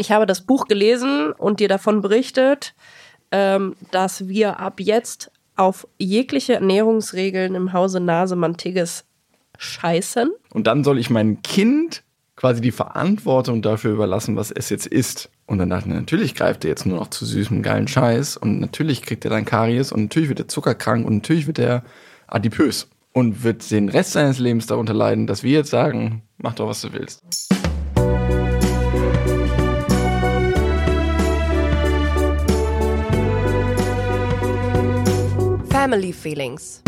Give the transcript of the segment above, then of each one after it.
Ich habe das Buch gelesen und dir davon berichtet, ähm, dass wir ab jetzt auf jegliche Ernährungsregeln im Hause Nase-Mantiges scheißen. Und dann soll ich meinem Kind quasi die Verantwortung dafür überlassen, was es jetzt isst. Und dann dachte ich, natürlich greift er jetzt nur noch zu süßem, geilen Scheiß und natürlich kriegt er dann Karies und natürlich wird er zuckerkrank und natürlich wird er adipös und wird den Rest seines Lebens darunter leiden, dass wir jetzt sagen, mach doch, was du willst. Family Feelings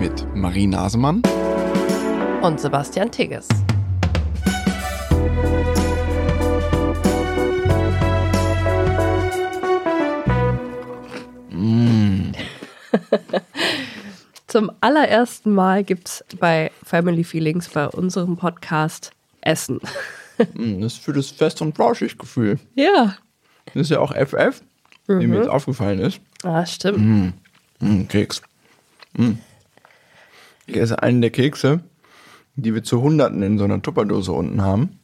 Mit Marie Nasemann und Sebastian Tigges. Zum allerersten Mal gibt es bei Family Feelings, bei unserem Podcast, Essen. Mm, Das ist für das Fest- und Flauschig-Gefühl. Ja. Das ist ja auch FF, wie mir jetzt aufgefallen ist. Ah, stimmt. Mm, Keks. Mm. Ich esse einen der Kekse, die wir zu Hunderten in so einer Tupperdose unten haben.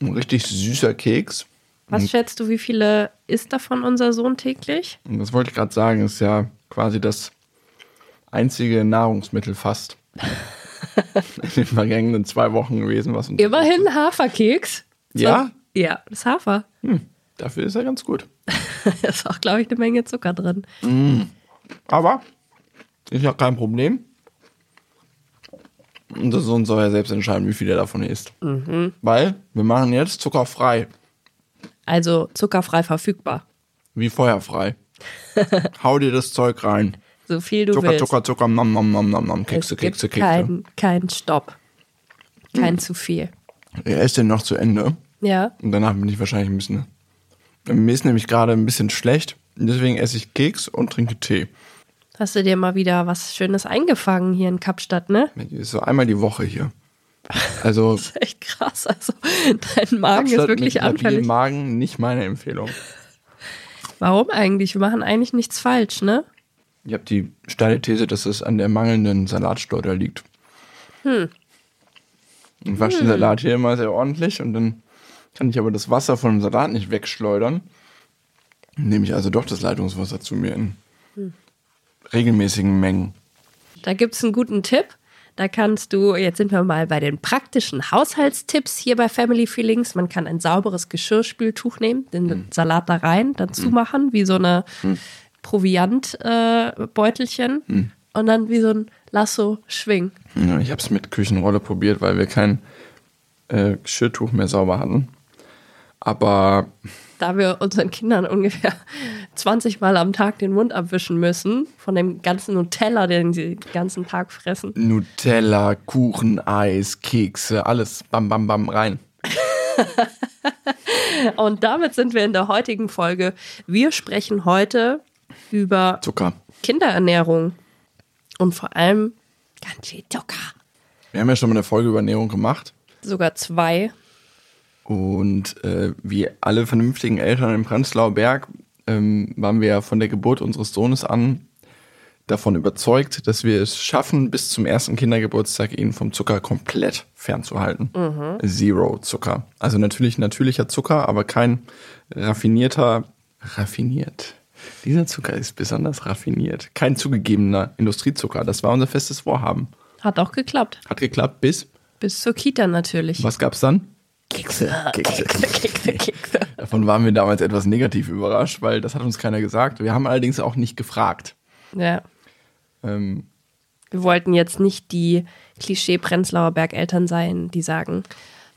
Ein richtig süßer Keks. Was schätzt du, wie viele isst davon unser Sohn täglich? Und das wollte ich gerade sagen, ist ja quasi das einzige Nahrungsmittel fast in den vergangenen zwei Wochen gewesen, was uns Immerhin Haferkeks. Ja? Ja, das ist Hafer. Dafür ist er ganz gut. Da ist auch, glaube ich, eine Menge Zucker drin. Aber ist ja kein Problem. Unser Sohn soll ja selbst entscheiden, wie viel er davon isst. Weil wir machen jetzt zuckerfrei, Also zuckerfrei verfügbar. wie feuerfrei. Hau dir das Zeug rein. So viel du Zucker, willst. Zucker, Zucker, nom, nom, nom, nom, nom, es Kekse, Kekse, Kekse. keinen kein Stopp. Kein zu viel. Er isst den noch zu Ende. Ja. Und danach bin ich wahrscheinlich ein bisschen. Mir ist nämlich gerade ein bisschen schlecht. Deswegen esse ich Keks und trinke Tee. Hast du dir mal wieder was Schönes eingefangen hier in Kapstadt, ne? Ist so einmal die Woche hier. Also Das ist echt krass. Also dein Magen ist Kapstadt wirklich mit anfällig. Magen nicht meine Empfehlung. Warum eigentlich? Wir machen eigentlich nichts falsch, ne? Ich habe die steile These, dass es an der mangelnden Salatsteuer liegt. Hm. Ich wasche den Salat hier immer sehr ordentlich und dann kann ich aber das Wasser von dem Salat nicht wegschleudern. Nehme ich also doch das Leitungswasser zu mir in regelmäßigen Mengen. Da gibt es einen guten Tipp. Da kannst du, jetzt sind wir mal bei den praktischen Haushaltstipps hier bei Family Feelings. Man kann ein sauberes Geschirrspültuch nehmen, den Salat da rein, dann zumachen, wie so eine Proviantbeutelchen äh, Beutelchen. und dann wie so ein Lasso schwingen. Ja, ich habe es mit Küchenrolle probiert, weil wir kein äh, Geschirrtuch mehr sauber hatten. Aber Da wir unseren Kindern ungefähr 20 Mal am Tag den Mund abwischen müssen, von dem ganzen Nutella, den sie den ganzen Tag fressen. Nutella, Kuchen, Eis, Kekse, alles bam, bam, bam rein. Und damit sind wir in der heutigen Folge. Wir sprechen heute über Zucker. Kinderernährung und vor allem ganz viel Zucker. Wir haben ja schon mal eine Folge über Ernährung gemacht. Sogar zwei. Und äh, wie alle vernünftigen Eltern im Prenzlauer Berg ähm, waren wir von der Geburt unseres Sohnes an davon überzeugt, dass wir es schaffen, bis zum ersten Kindergeburtstag ihn vom Zucker komplett fernzuhalten. Zero Zucker. Also natürlich natürlicher Zucker, aber kein raffinierter, raffiniert. Dieser Zucker ist besonders raffiniert. Kein zugegebener Industriezucker. Das war unser festes Vorhaben. Hat auch geklappt. Hat geklappt bis, Bis zur Kita natürlich. was gab's dann? Kekse. Kekse. Kekse, Kekse. Davon waren wir damals etwas negativ überrascht, weil das hat uns keiner gesagt. Wir haben allerdings auch nicht gefragt. Ja. Ähm, Wir wollten jetzt nicht die Klischee-Prenzlauer Bergeltern sein, die sagen,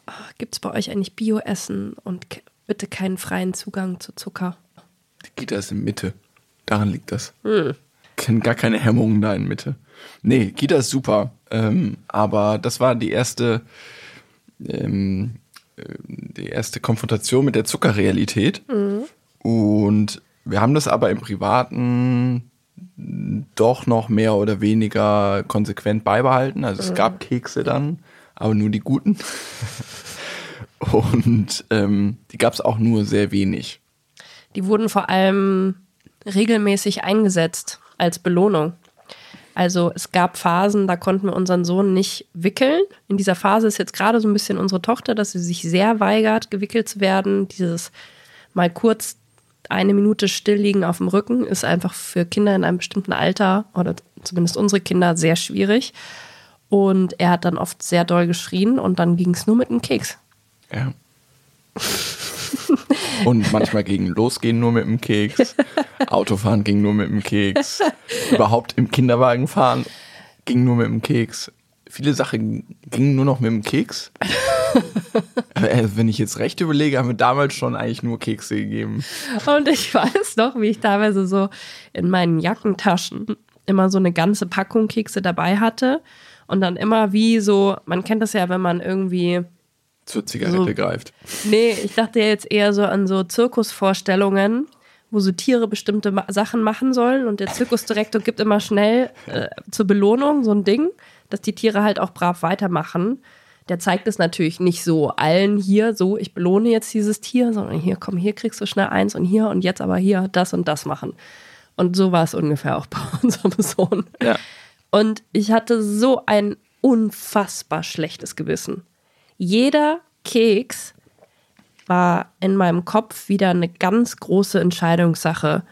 oh, gibt es bei euch eigentlich Bioessen und bitte keinen freien Zugang zu Zucker? die Kita ist in Mitte. Daran liegt das. Ken- Gar keine Hemmungen da in Mitte. Nee, Kita ist super. Ähm, aber das war die erste, ähm, äh, die erste Konfrontation mit der Zuckerrealität. Und wir haben das aber im Privaten doch noch mehr oder weniger konsequent beibehalten. Also es gab Kekse dann, aber nur die guten. Und ähm, die gab es auch nur sehr wenig. Die wurden vor allem regelmäßig eingesetzt als Belohnung. Also es gab Phasen, da konnten wir unseren Sohn nicht wickeln. In dieser Phase ist jetzt gerade so ein bisschen unsere Tochter, dass sie sich sehr weigert, gewickelt zu werden. Dieses mal kurz eine Minute still liegen auf dem Rücken ist einfach für Kinder in einem bestimmten Alter oder zumindest unsere Kinder sehr schwierig. Und er hat dann oft sehr doll geschrien und dann ging es nur mit einem Keks. Ja. Und manchmal ging Losgehen nur mit dem Keks. Autofahren ging nur mit dem Keks. Überhaupt im Kinderwagen fahren ging nur mit dem Keks. Viele Sachen gingen nur noch mit dem Keks. Äh, Wenn ich jetzt recht überlege, haben wir damals schon eigentlich nur Kekse gegeben. Und ich weiß noch, wie ich teilweise so in meinen Jackentaschen immer so eine ganze Packung Kekse dabei hatte. Und dann immer wie so, man kennt das ja, wenn man irgendwie Zur Zigarette So. greift. Nee, ich dachte jetzt eher so an so Zirkusvorstellungen, wo so Tiere bestimmte Ma Sachen machen sollen und der Zirkusdirektor gibt immer schnell äh, zur Belohnung so ein Ding, dass die Tiere halt auch brav weitermachen. Der zeigt es natürlich nicht so allen hier, so ich belohne jetzt dieses Tier, sondern hier, komm, hier kriegst du schnell eins und hier und jetzt aber hier das und das machen. Und so war es ungefähr auch bei unserem Sohn. Ja. Und ich hatte so ein unfassbar schlechtes Gewissen. Jeder Keks war in meinem Kopf wieder eine ganz große Entscheidungssache.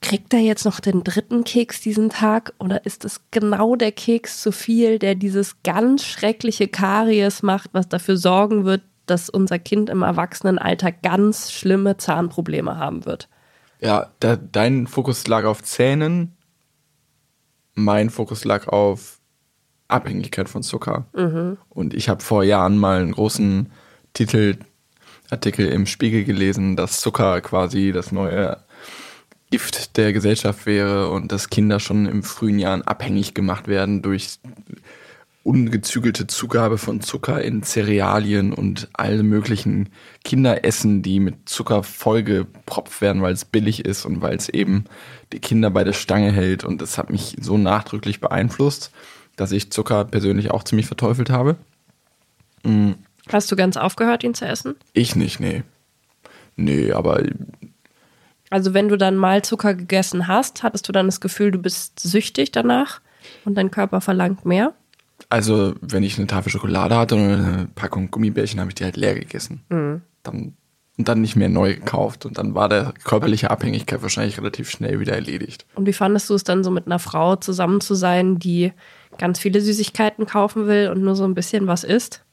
Kriegt er jetzt noch den dritten Keks diesen Tag oder ist es genau der Keks zu viel, der dieses ganz schreckliche Karies macht, was dafür sorgen wird, dass unser Kind im Erwachsenenalter ganz schlimme Zahnprobleme haben wird? Ja, da, dein Fokus lag auf Zähnen, mein Fokus lag auf Abhängigkeit von Zucker. Und ich habe vor Jahren mal einen großen Titelartikel im Spiegel gelesen, dass Zucker quasi das neue Gift der Gesellschaft wäre und dass Kinder schon im frühen Jahren abhängig gemacht werden durch ungezügelte Zugabe von Zucker in Cerealien und alle möglichen Kinderessen, die mit Zucker vollgepropft werden, weil es billig ist und weil es eben die Kinder bei der Stange hält. Und das hat mich so nachdrücklich beeinflusst, dass ich Zucker persönlich auch ziemlich verteufelt habe. Hast du ganz aufgehört, ihn zu essen? Ich nicht, nee. Nee, aber Also wenn du dann mal Zucker gegessen hast, hattest du dann das Gefühl, du bist süchtig danach und dein Körper verlangt mehr? Also, wenn ich eine Tafel Schokolade hatte oder eine Packung Gummibärchen, habe ich die halt leer gegessen. Dann, und dann nicht mehr neu gekauft. Und dann war der körperliche Abhängigkeit wahrscheinlich relativ schnell wieder erledigt. Und wie fandest du es dann so mit einer Frau zusammen zu sein, die ganz viele Süßigkeiten kaufen will und nur so ein bisschen was isst?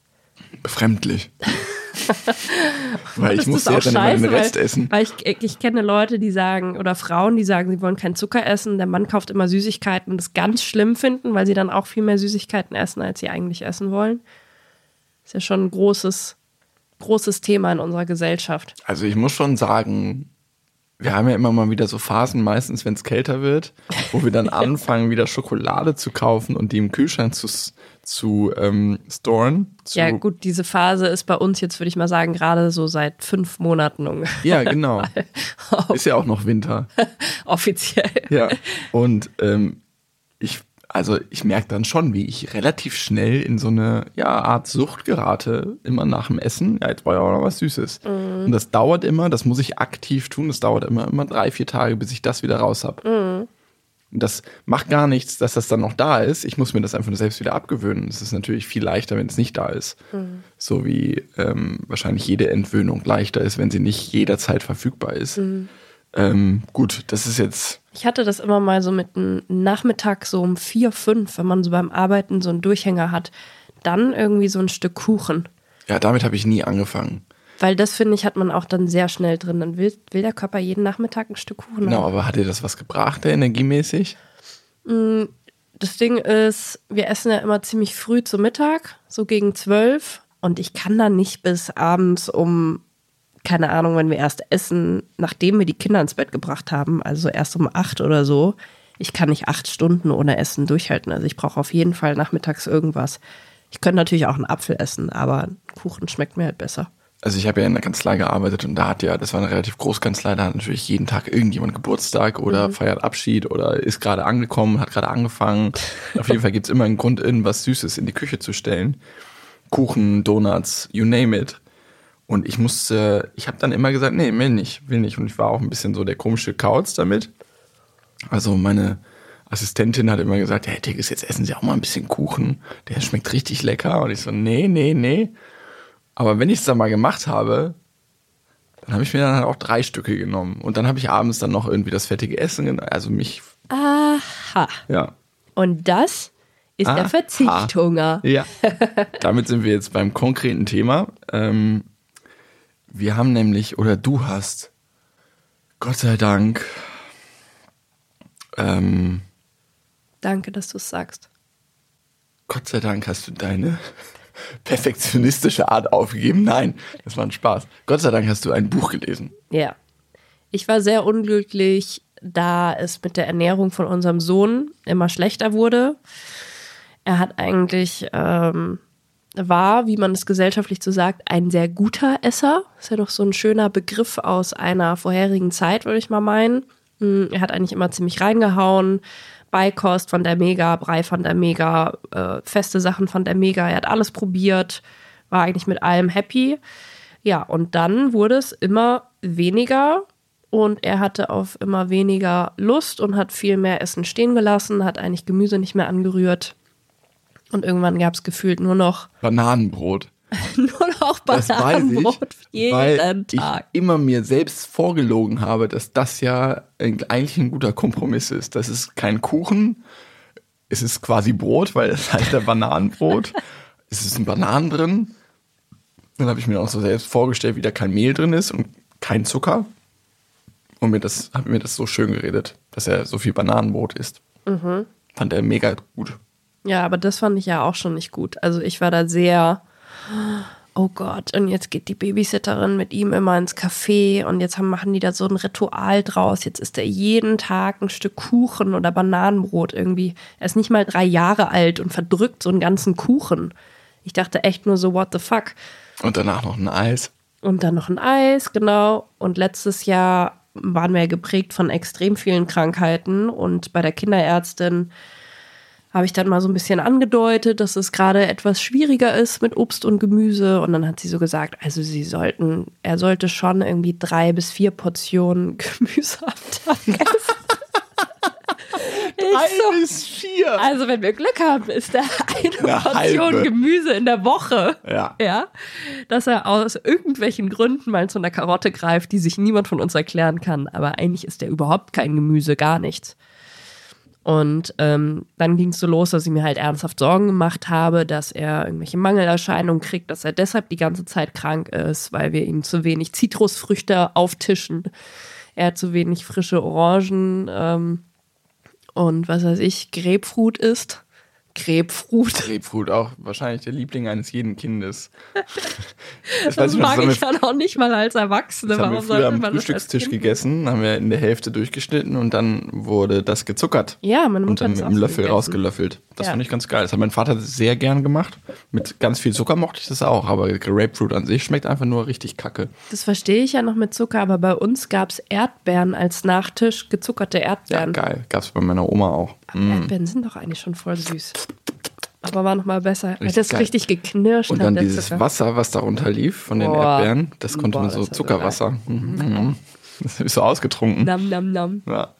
Befremdlich. weil ich du's ja dann immer den weil, Rest essen. Weil ich, ich kenne Leute, die sagen, oder Frauen, die sagen, sie wollen keinen Zucker essen. Der Mann kauft immer Süßigkeiten und das ganz schlimm finden, weil sie dann auch viel mehr Süßigkeiten essen, als sie eigentlich essen wollen. Ist ja schon ein großes, großes Thema in unserer Gesellschaft. Also ich muss schon sagen, wir haben ja immer mal wieder so Phasen, meistens wenn es kälter wird, wo wir dann anfangen, wieder Schokolade zu kaufen und die im Kühlschrank zu, zu ähm, storen. Zu, Ja, gut, diese Phase ist bei uns jetzt, würde ich mal sagen, gerade so seit fünf Monaten ungefähr Ja, genau. Ist ja auch noch Winter. offiziell. Ja. Und ähm, also ich merke dann schon, wie ich relativ schnell in so eine ja, Art Sucht gerate, immer nach dem Essen. Ja, jetzt war ja auch noch was Süßes. Und das dauert immer, das muss ich aktiv tun, das dauert immer, immer drei, vier Tage, bis ich das wieder raus habe. Und das macht gar nichts, dass das dann noch da ist. Ich muss mir das einfach nur selbst wieder abgewöhnen. Es ist natürlich viel leichter, wenn es nicht da ist. So wie ähm, wahrscheinlich jede Entwöhnung leichter ist, wenn sie nicht jederzeit verfügbar ist. Ähm, gut, das ist jetzt Ich hatte das immer mal so mit einem Nachmittag so um vier, fünf, wenn man so beim Arbeiten so einen Durchhänger hat, dann irgendwie so ein Stück Kuchen. Ja, damit habe ich nie angefangen. Weil das, finde ich, hat man auch dann sehr schnell drin. Dann will, will der Körper jeden Nachmittag ein Stück Kuchen Genau, haben. aber hat dir das was gebracht, der energiemäßig? Das Ding ist, wir essen ja immer ziemlich früh zu Mittag, so gegen zwölf. Und ich kann dann nicht bis abends um, keine Ahnung, wenn wir erst essen, nachdem wir die Kinder ins Bett gebracht haben, also erst um acht oder so. Ich kann nicht acht Stunden ohne Essen durchhalten. Also ich brauche auf jeden Fall nachmittags irgendwas. Ich könnte natürlich auch einen Apfel essen, aber Kuchen schmeckt mir halt besser. Also ich habe ja in der Kanzlei gearbeitet und da hat ja, das war eine relativ große Kanzlei, da hat natürlich jeden Tag irgendjemand Geburtstag oder feiert Abschied oder ist gerade angekommen, hat gerade angefangen. Auf jeden Fall gibt's immer einen Grund, irgendwas Süßes in die Küche zu stellen. Kuchen, Donuts, you name it. Und ich musste, ich habe dann immer gesagt, nee, will nicht, will nicht. Und ich war auch ein bisschen so der komische Kauz damit. Also meine Assistentin hat immer gesagt, Herr Tigges, jetzt essen Sie auch mal ein bisschen Kuchen. Der schmeckt richtig lecker. Und ich so, nee, nee, nee. Aber wenn ich es dann mal gemacht habe, dann habe ich mir dann halt auch drei Stücke genommen. Und dann habe ich abends dann noch irgendwie das fettige Essen genommen. Also mich, Aha. ja. Und das ist Aha. der Verzichthunger. Ja. Damit sind wir jetzt beim konkreten Thema. Ähm, wir haben nämlich, oder du hast, Gott sei Dank, ähm, Danke, dass du es sagst. Gott sei Dank hast du deine perfektionistische Art aufgegeben. Nein, das war ein Spaß. Gott sei Dank hast du ein Buch gelesen. Ja. Ich war sehr unglücklich, da es mit der Ernährung von unserem Sohn immer schlechter wurde. Er hat eigentlich, ähm, war, wie man es gesellschaftlich so sagt, ein sehr guter Esser. Ist ja doch so ein schöner Begriff aus einer vorherigen Zeit, würde ich mal meinen. Mm, Er hat eigentlich immer ziemlich reingehauen. Beikost von der Mega, Brei von der Mega, äh, feste Sachen von der Mega. Er hat alles probiert, war eigentlich mit allem happy. Ja, und dann wurde es immer weniger und er hatte auf immer weniger Lust und hat viel mehr Essen stehen gelassen, hat eigentlich Gemüse nicht mehr angerührt. Und irgendwann gab es gefühlt nur noch, Bananenbrot. nur noch Das Bananenbrot ich, weil jeden Tag. ich immer mir selbst vorgelogen habe, dass das ja eigentlich ein guter Kompromiss ist. Das ist kein Kuchen, es ist quasi Brot, weil es heißt ja Bananenbrot. es ist ein Bananen drin. Dann habe ich mir auch so selbst vorgestellt, wie da kein Mehl drin ist und kein Zucker. Und mir das, habe mir das so schön geredet, dass er so viel Bananenbrot isst. Mhm. Fand er mega gut. Ja, aber das fand ich ja auch schon nicht gut. Also ich war da sehr, oh Gott, und jetzt geht die Babysitterin mit ihm immer ins Café und jetzt haben, machen die da so ein Ritual draus. Jetzt isst er jeden Tag ein Stück Kuchen oder Bananenbrot irgendwie. Er ist nicht mal drei Jahre alt und verdrückt so einen ganzen Kuchen. Ich dachte echt nur so, what the fuck? Und danach noch ein Eis. Und dann noch ein Eis, genau. Und letztes Jahr waren wir ja geprägt von extrem vielen Krankheiten. Und bei der Kinderärztin habe ich dann mal so ein bisschen angedeutet, dass es gerade etwas schwieriger ist mit Obst und Gemüse. Und dann hat sie so gesagt, also sie sollten, er sollte schon irgendwie drei bis vier Portionen Gemüse am Tag essen. Ich so, bis vier. also wenn wir Glück haben, ist da eine Eine Portion halbe. Gemüse in der Woche. Ja. Ja. Dass er aus irgendwelchen Gründen mal zu einer Karotte greift, die sich niemand von uns erklären kann. Aber eigentlich ist der überhaupt kein Gemüse, gar nichts. Und ähm, dann ging es so los, dass ich mir halt ernsthaft Sorgen gemacht habe, dass er irgendwelche Mangelerscheinungen kriegt, dass er deshalb die ganze Zeit krank ist, weil wir ihm zu wenig Zitrusfrüchte auftischen. Er hat zu wenig frische Orangen ähm, und was weiß ich, Grapefruit isst. Grapefruit. Grapefruit auch wahrscheinlich der Liebling eines jeden Kindes. Das, Das noch, mag haben ich wir, dann auch nicht mal als Erwachsene. das haben wir Warum früher sollte am Frühstückstisch gegessen, haben wir in der Hälfte durchgeschnitten und dann wurde das gezuckert Ja, meine und Mutter dann hat mit einem Löffel gegessen. rausgelöffelt. Das Ja. fand ich ganz geil. Das hat mein Vater sehr gern gemacht. Mit ganz viel Zucker mochte ich das auch, aber Grapefruit an sich schmeckt einfach nur richtig kacke. Das verstehe ich ja noch mit Zucker, aber bei uns gab es Erdbeeren als Nachtisch, gezuckerte Ja, Erdbeeren. geil. Gab's bei meiner Oma auch. Aber Erdbeeren sind doch eigentlich schon voll süß. Aber war noch mal besser. Richtig das geil. richtig geknirscht Und hat, dann dieses Zucker. Wasser, was darunter lief von den Boah. Erdbeeren, das konnte Boah, man so das Zuckerwasser. Mhm. Mhm. Das ich so ausgetrunken. Nam, nam, nam. Ja.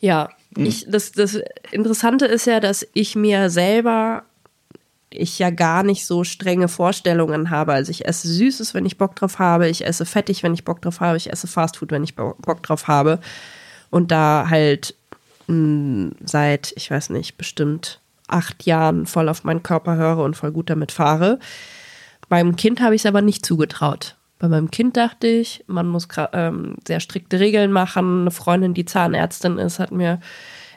Ja, ich, das, das Interessante ist ja, dass ich mir selber, ich ja gar nicht so strenge Vorstellungen habe. Also ich esse Süßes, wenn ich Bock drauf habe, ich esse fettig, wenn ich Bock drauf habe, ich esse Fastfood, wenn ich Bo- Bock drauf habe. Und da halt mh, seit, ich weiß nicht, bestimmt acht Jahren voll auf meinen Körper höre und voll gut damit fahre. Beim Kind habe ich es aber nicht zugetraut. Bei meinem Kind dachte ich, man muss ähm, sehr strikte Regeln machen. Eine Freundin, die Zahnärztin ist, hat mir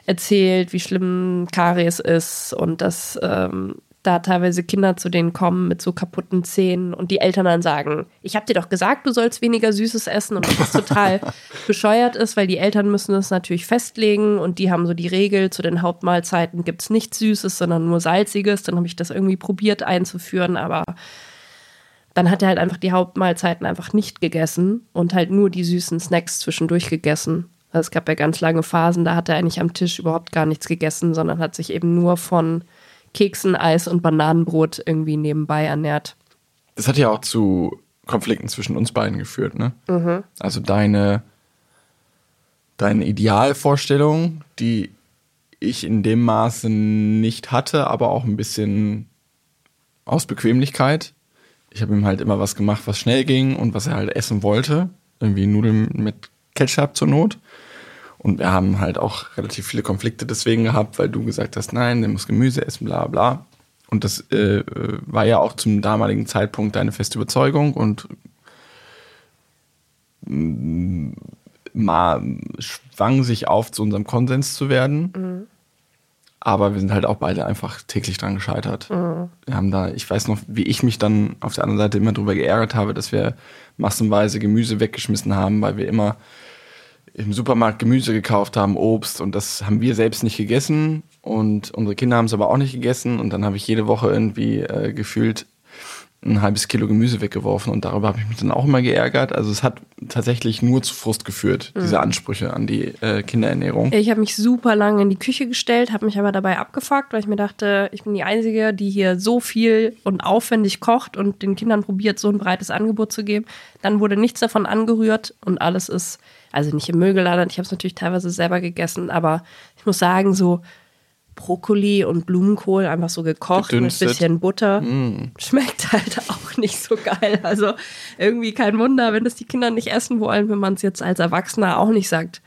erzählt, wie schlimm Karies ist und dass ähm, da teilweise Kinder zu denen kommen mit so kaputten Zähnen und die Eltern dann sagen, ich habe dir doch gesagt, du sollst weniger Süßes essen und das total bescheuert ist, weil die Eltern müssen es natürlich festlegen und die haben so die Regel, zu den Hauptmahlzeiten gibt's nichts Süßes, sondern nur Salziges. Dann habe ich das irgendwie probiert einzuführen, aber dann hat er halt einfach die Hauptmahlzeiten einfach nicht gegessen und halt nur die süßen Snacks zwischendurch gegessen. Also es gab ja ganz lange Phasen, da hat er eigentlich am Tisch überhaupt gar nichts gegessen, sondern hat sich eben nur von Keksen, Eis und Bananenbrot irgendwie nebenbei ernährt. Das hat ja auch zu Konflikten zwischen uns beiden geführt, ne? Mhm. Also deine, deine Idealvorstellung, die ich in dem Maße nicht hatte, aber auch ein bisschen aus Bequemlichkeit. Ich habe ihm halt immer was gemacht, was schnell ging und was er halt essen wollte. Irgendwie Nudeln mit Ketchup zur Not. Und wir haben halt auch relativ viele Konflikte deswegen gehabt, weil du gesagt hast, nein, der muss Gemüse essen, bla bla. Und das äh, war ja auch zum damaligen Zeitpunkt deine feste Überzeugung und mm, mal schwang sich auf, zu unserem Konsens zu werden. Mhm. Aber wir sind halt auch beide einfach täglich dran gescheitert. Mhm. Wir haben da, ich weiß noch, wie ich mich dann auf der anderen Seite immer drüber geärgert habe, dass wir massenweise Gemüse weggeschmissen haben, weil wir immer im Supermarkt Gemüse gekauft haben, Obst und das haben wir selbst nicht gegessen. Und unsere Kinder haben es aber auch nicht gegessen. Und dann habe ich jede Woche irgendwie äh, gefühlt ein halbes Kilo Gemüse weggeworfen und darüber habe ich mich dann auch immer geärgert. Also es hat tatsächlich nur zu Frust geführt, mhm. diese Ansprüche an die äh, Kinderernährung. Ich habe mich super lange in die Küche gestellt, habe mich aber dabei abgefuckt, weil ich mir dachte, ich bin die Einzige, die hier so viel und aufwendig kocht und den Kindern probiert, so ein breites Angebot zu geben. Dann wurde nichts davon angerührt und alles ist, also nicht im Müll gelandet. Ich habe es natürlich teilweise selber gegessen, aber ich muss sagen, so Brokkoli und Blumenkohl einfach so gekocht Gedünstet. mit bisschen Butter. Mm. Schmeckt halt auch nicht so geil. Also irgendwie kein Wunder, wenn das die Kinder nicht essen wollen, wenn man es jetzt als Erwachsener auch nicht sagt.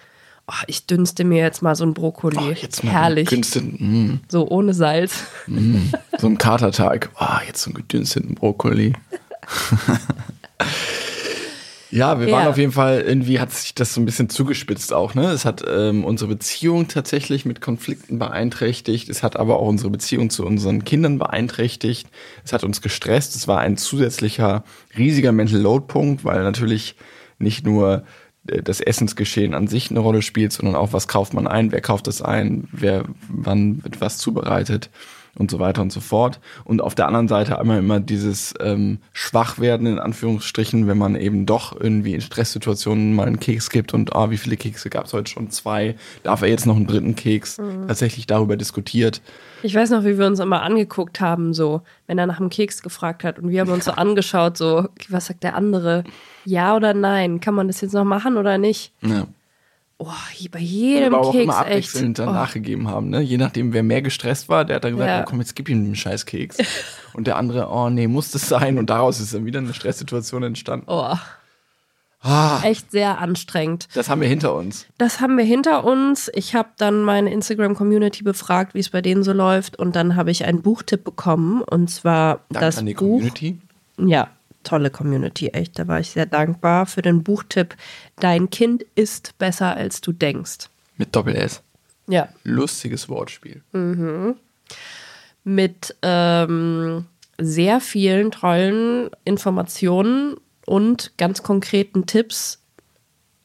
Oh, ich dünste mir jetzt mal so ein Brokkoli. Oh, jetzt mal Herrlich. Mm. So ohne Salz. Mm. So ein Katerteig. Oh, jetzt so einen gedünsteten Brokkoli. Ja, wir waren ja. auf jeden Fall, irgendwie hat sich das so ein bisschen zugespitzt auch, ne? Es hat ähm, unsere Beziehung tatsächlich mit Konflikten beeinträchtigt. Es hat aber auch unsere Beziehung zu unseren Kindern beeinträchtigt. Es hat uns gestresst. Es war ein zusätzlicher riesiger Mental Load Punkt, weil natürlich nicht nur äh, das Essensgeschehen an sich eine Rolle spielt, sondern auch, was kauft man ein, wer kauft es ein, wer wann wird was zubereitet und so weiter und so fort. Und auf der anderen Seite einmal immer dieses ähm, Schwachwerden in Anführungsstrichen, wenn man eben doch irgendwie in Stresssituationen mal einen Keks gibt und ah, wie viele Kekse gab es heute schon? Zwei. Darf er jetzt noch einen dritten Keks? Mhm. Tatsächlich darüber diskutiert. Ich weiß noch, wie wir uns immer angeguckt haben, so, wenn er nach einem Keks gefragt hat und wir haben uns so angeschaut, so, was sagt der andere? Ja oder nein? Kann man das jetzt noch machen oder nicht? Ja. Oh, bei jedem aber auch Keks immer abwechselnd echt. dann oh. nachgegeben haben, ne? Je nachdem, wer mehr gestresst war, der hat dann gesagt, ja. oh, komm, jetzt gib ihm einen scheiß Keks. und der andere, oh nee, muss das sein? Und daraus ist dann wieder eine Stresssituation entstanden. Oh. Ah, echt sehr anstrengend. Das haben wir hinter uns. Das haben wir hinter uns. Ich habe dann meine Instagram-Community befragt, wie es bei denen so läuft. Und dann habe ich einen Buchtipp bekommen. Und zwar Dank das an die Buch. Community. Ja, tolle Community, echt. Da war ich sehr dankbar für den Buchtipp Dein Kind ist besser, als du denkst. Mit Doppel-S. Ja. Lustiges Wortspiel. Mhm. Mit ähm, sehr vielen tollen Informationen und ganz konkreten Tipps,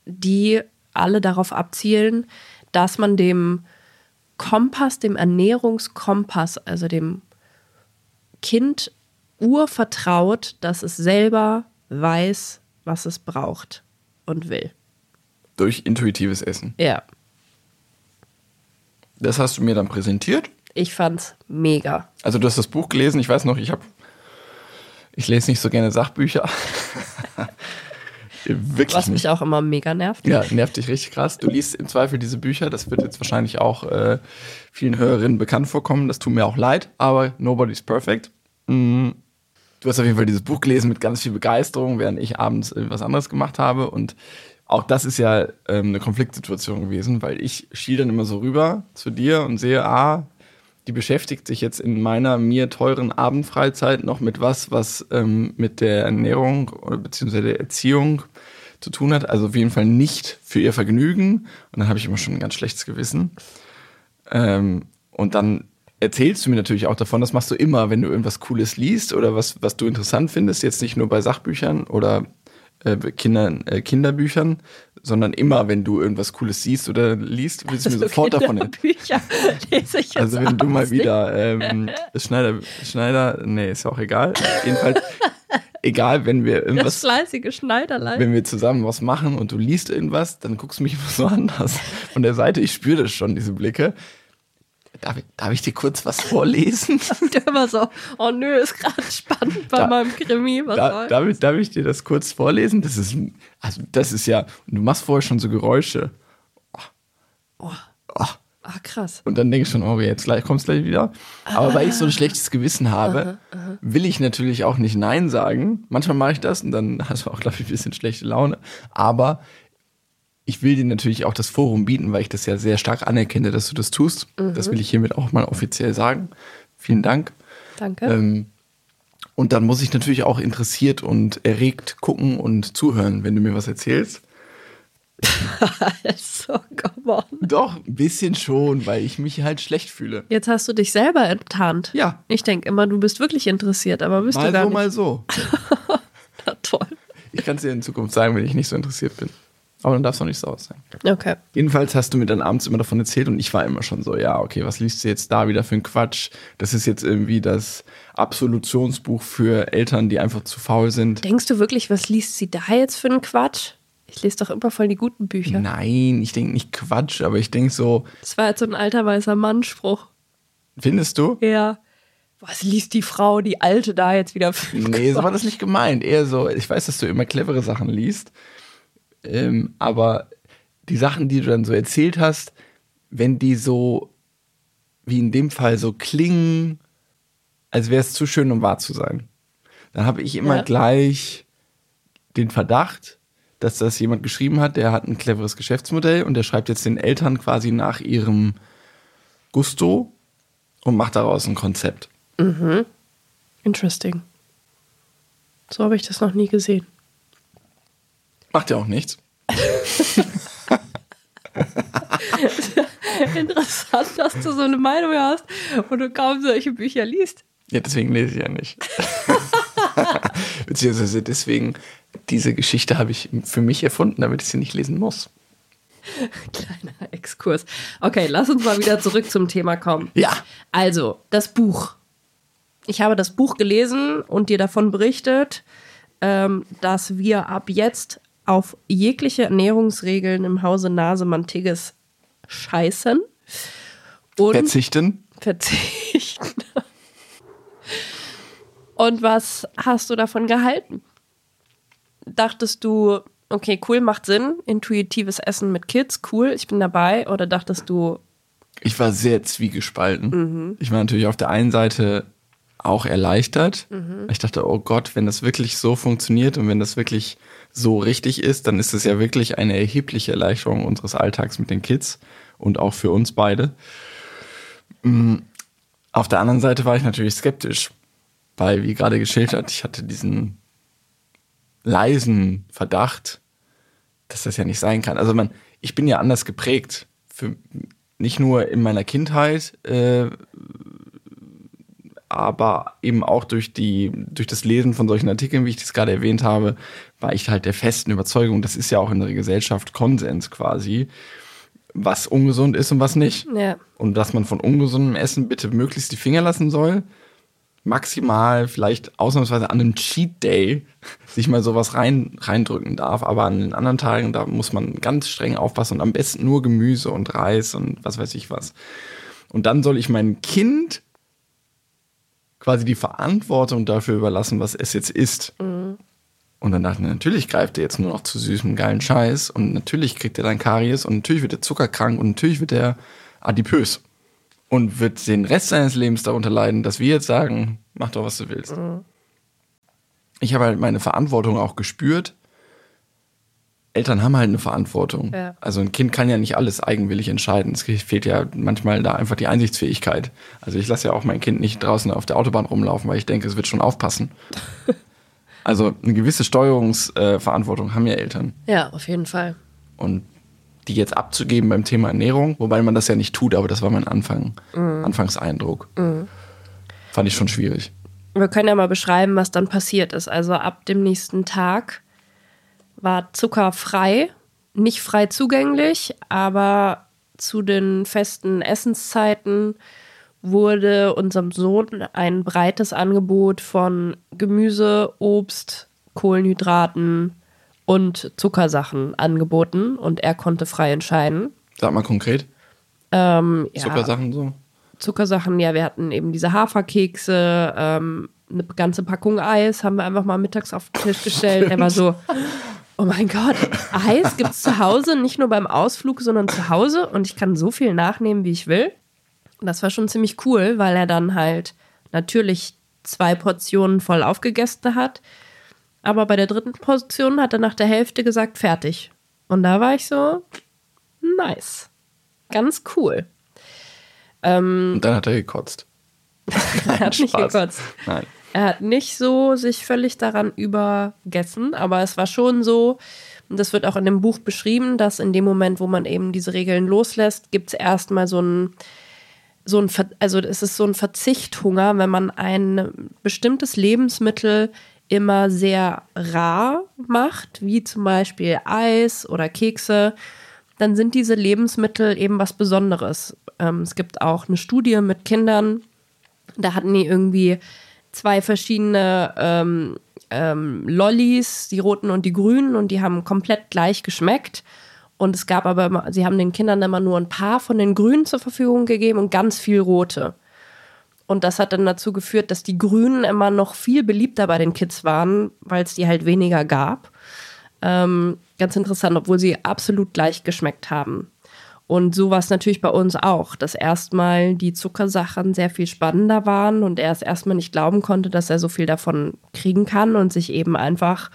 die alle darauf abzielen, dass man dem Kompass, dem Ernährungskompass, also dem Kind urvertraut, dass es selber weiß, was es braucht und will. Durch intuitives Essen. Ja. Das hast du mir dann präsentiert. Ich fand's mega. Also du hast das Buch gelesen. Ich weiß noch, ich habe, ich lese nicht so gerne Sachbücher. Wirklich Was mich nicht. auch immer mega nervt. Ja, nervt dich richtig krass. Du liest im Zweifel diese Bücher. Das wird jetzt wahrscheinlich auch äh, vielen Hörerinnen bekannt vorkommen. Das tut mir auch leid, aber nobody's perfect. Mhm du hast auf jeden Fall dieses Buch gelesen mit ganz viel Begeisterung, während ich abends was anderes gemacht habe. Und auch das ist ja ähm, eine Konfliktsituation gewesen, weil ich schiel dann immer so rüber zu dir und sehe, ah, die beschäftigt sich jetzt in meiner mir teuren Abendfreizeit noch mit was, was ähm, mit der Ernährung oder beziehungsweise der Erziehung zu tun hat. Also auf jeden Fall nicht für ihr Vergnügen. Und dann habe ich immer schon ein ganz schlechtes Gewissen. Ähm, und dann erzählst du mir natürlich auch davon, das machst du immer, wenn du irgendwas Cooles liest oder was, was du interessant findest, jetzt nicht nur bei Sachbüchern oder äh, Kinder, äh, Kinderbüchern, sondern immer, wenn du irgendwas Cooles siehst oder liest, willst du mir also sofort davon Bücher lese ich jetzt Also wenn du mal wieder ähm, Schneider, Schneider, nee, ist ja auch egal. Jedenfalls, egal, wenn wir irgendwas. Das fleißige Schneiderlein. Wenn wir zusammen was machen und du liest irgendwas, dann guckst du mich immer so anders. Von der Seite, ich spüre das schon, diese Blicke. Darf ich, darf ich dir kurz was vorlesen? Der immer so, oh nö, ist gerade spannend bei da, meinem Krimi. Was da, darf, ich, darf ich dir das kurz vorlesen? Das ist, also das ist ja, du machst vorher schon so Geräusche. Oh, Oh. Ah, krass. Und dann denke ich schon, oh, jetzt gleich kommt's gleich wieder. Aber weil ich so ein schlechtes Gewissen habe, will ich natürlich auch nicht Nein sagen. Manchmal mache ich das und dann hast du auch, glaube ich, ein bisschen schlechte Laune. Aber ich will dir natürlich auch das Forum bieten, weil ich das ja sehr stark anerkenne, dass du das tust. Das will ich hiermit auch mal offiziell sagen. Vielen Dank. Danke. Ähm, und dann muss ich natürlich auch interessiert und erregt gucken und zuhören, wenn du mir was erzählst. so, come on. Doch, ein bisschen schon, weil ich mich halt schlecht fühle. Jetzt hast du dich selber enttarnt. Ja. Ich denke immer, du bist wirklich interessiert, aber bist du Mal gar so, nicht. mal so. Na, toll. Ich kann es dir in Zukunft sagen, wenn ich nicht so interessiert bin. Aber dann darfst du auch nicht sauer sein. Okay. Jedenfalls hast du mir dann abends immer davon erzählt und ich war immer schon so, ja, okay, was liest du jetzt da wieder für einen Quatsch? Das ist jetzt irgendwie das Absolutionsbuch für Eltern, die einfach zu faul sind. Denkst du wirklich, was liest sie da jetzt für einen Quatsch? Ich lese doch immer voll die guten Bücher. Nein, ich denke nicht Quatsch, aber ich denke so, Das war jetzt so ein alter weißer Mann-Spruch. findest du? Ja. Was liest die Frau, die Alte da jetzt wieder für einen Nee, so war das nicht gemeint. Eher so, ich weiß, dass du immer clevere Sachen liest, ähm, aber die Sachen, die du dann so erzählt hast, wenn die so, wie in dem Fall, so klingen, als wäre es zu schön, um wahr zu sein, dann habe ich immer Ja. gleich den Verdacht, dass das jemand geschrieben hat, der hat ein cleveres Geschäftsmodell und der schreibt jetzt den Eltern quasi nach ihrem Gusto und macht daraus ein Konzept. Interesting. So habe ich das noch nie gesehen. Macht ja auch nichts. Interessant, dass du so eine Meinung hast und du kaum solche Bücher liest. Ja, deswegen lese ich ja nicht. Beziehungsweise deswegen, diese Geschichte habe ich für mich erfunden, damit ich sie nicht lesen muss. Kleiner Exkurs. Okay, lass uns mal wieder zurück zum Thema kommen. Ja. Also, das Buch. Ich habe das Buch gelesen und dir davon berichtet, ähm, dass wir ab jetzt auf jegliche Ernährungsregeln im Hause Nasemann-Tigges scheißen und Verzichten. verzichten. Und was hast du davon gehalten? Dachtest du, okay, cool, macht Sinn, intuitives Essen mit Kids, cool, ich bin dabei? Oder dachtest du, Ich war sehr zwiegespalten. Ich war natürlich auf der einen Seite auch erleichtert. Ich dachte, oh Gott, wenn das wirklich so funktioniert und wenn das wirklich so richtig ist, dann ist es ja wirklich eine erhebliche Erleichterung unseres Alltags mit den Kids und auch für uns beide. Mm, Auf der anderen Seite war ich natürlich skeptisch, weil, wie gerade geschildert, ich hatte diesen leisen Verdacht, dass das ja nicht sein kann. Also man, ich bin ja anders geprägt. Für, nicht nur in meiner Kindheit, äh, aber eben auch durch die, durch das Lesen von solchen Artikeln, wie ich das gerade erwähnt habe, war ich halt der festen Überzeugung, das ist ja auch in der Gesellschaft Konsens quasi, was ungesund ist und was nicht. ja, Und dass man von ungesundem Essen bitte möglichst die Finger lassen soll. Maximal, vielleicht ausnahmsweise an einem Cheat Day sich mal sowas rein, reindrücken darf. Aber an den anderen Tagen, da muss man ganz streng aufpassen und am besten nur Gemüse und Reis und was weiß ich was. Und dann soll ich meinem Kind quasi die Verantwortung dafür überlassen, was es jetzt isst. Und dann dachte ich, natürlich greift er jetzt nur noch zu süßem, geilen Scheiß und natürlich kriegt er dann Karies und natürlich wird er zuckerkrank und natürlich wird er adipös und wird den Rest seines Lebens darunter leiden, dass wir jetzt sagen, mach doch, was du willst. Ich habe halt meine Verantwortung auch gespürt. Eltern haben halt eine Verantwortung. Ja. Also ein Kind kann ja nicht alles eigenwillig entscheiden. Es fehlt ja manchmal da einfach die Einsichtsfähigkeit. Also ich lasse ja auch mein Kind nicht draußen auf der Autobahn rumlaufen, weil ich denke, es wird schon aufpassen. also eine gewisse Steuerungsverantwortung haben ja Eltern. ja, auf jeden Fall. Und die jetzt abzugeben beim Thema Ernährung, wobei man das ja nicht tut, aber das war mein Anfang, Anfangseindruck. Fand ich schon schwierig. Wir können ja mal beschreiben, was dann passiert ist. Also ab dem nächsten Tag war Zucker frei, nicht frei zugänglich, aber zu den festen Essenszeiten wurde unserem Sohn ein breites Angebot von Gemüse, Obst, Kohlenhydraten und Zuckersachen angeboten und er konnte frei entscheiden. Sag mal konkret. Ähm, ja, Zuckersachen so. Zuckersachen, ja, wir hatten eben diese Haferkekse, ähm, eine ganze Packung Eis, haben wir einfach mal mittags auf den Tisch gestellt. Er war so, oh mein Gott, Eis gibt es zu Hause, nicht nur beim Ausflug, sondern zu Hause und ich kann so viel nachnehmen, wie ich will. Und das war schon ziemlich cool, weil er dann halt natürlich zwei Portionen voll aufgegessen hat. Aber bei der dritten Portion hat er nach der Hälfte gesagt, fertig. Und da war ich so, nice. Ganz cool. Ähm, und dann hat er gekotzt. er hat nicht gekotzt. Nein. Er hat nicht so sich völlig daran übergessen, aber es war schon so, und das wird auch in dem Buch beschrieben, dass in dem Moment, wo man eben diese Regeln loslässt, gibt es erstmal so ein, so ein, also es ist so ein Verzichthunger, wenn man ein bestimmtes Lebensmittel immer sehr rar macht, wie zum Beispiel Eis oder Kekse, dann sind diese Lebensmittel eben was Besonderes. Ähm, es gibt auch eine Studie mit Kindern, da hatten die irgendwie zwei verschiedene ähm, ähm, Lollis, die roten und die grünen, und die haben komplett gleich geschmeckt. Und es gab aber, sie haben den Kindern immer nur ein paar von den grünen zur Verfügung gegeben und ganz viel rote. Und das hat dann dazu geführt, dass die Grünen immer noch viel beliebter bei den Kids waren, weil es die halt weniger gab. Ähm, ganz interessant, obwohl sie absolut gleich geschmeckt haben. Und so war es natürlich bei uns auch, dass erstmal die Zuckersachen sehr viel spannender waren und er es erstmal nicht glauben konnte, dass er so viel davon kriegen kann und sich eben einfach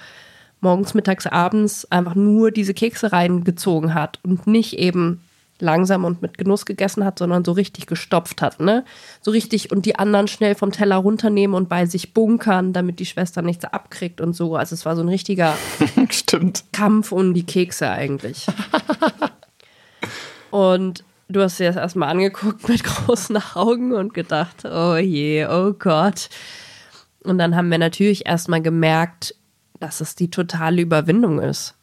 morgens, mittags, abends einfach nur diese Kekse reingezogen hat und nicht eben langsam und mit Genuss gegessen hat, sondern so richtig gestopft hat, ne? So richtig und die anderen schnell vom Teller runternehmen und bei sich bunkern, damit die Schwester nichts abkriegt und so. Also es war so ein richtiger. Kampf um die Kekse eigentlich. und du hast dir das erstmal angeguckt mit großen Augen und gedacht, oh je, oh Gott. Und dann haben wir natürlich erstmal gemerkt, dass es die totale Überwindung ist.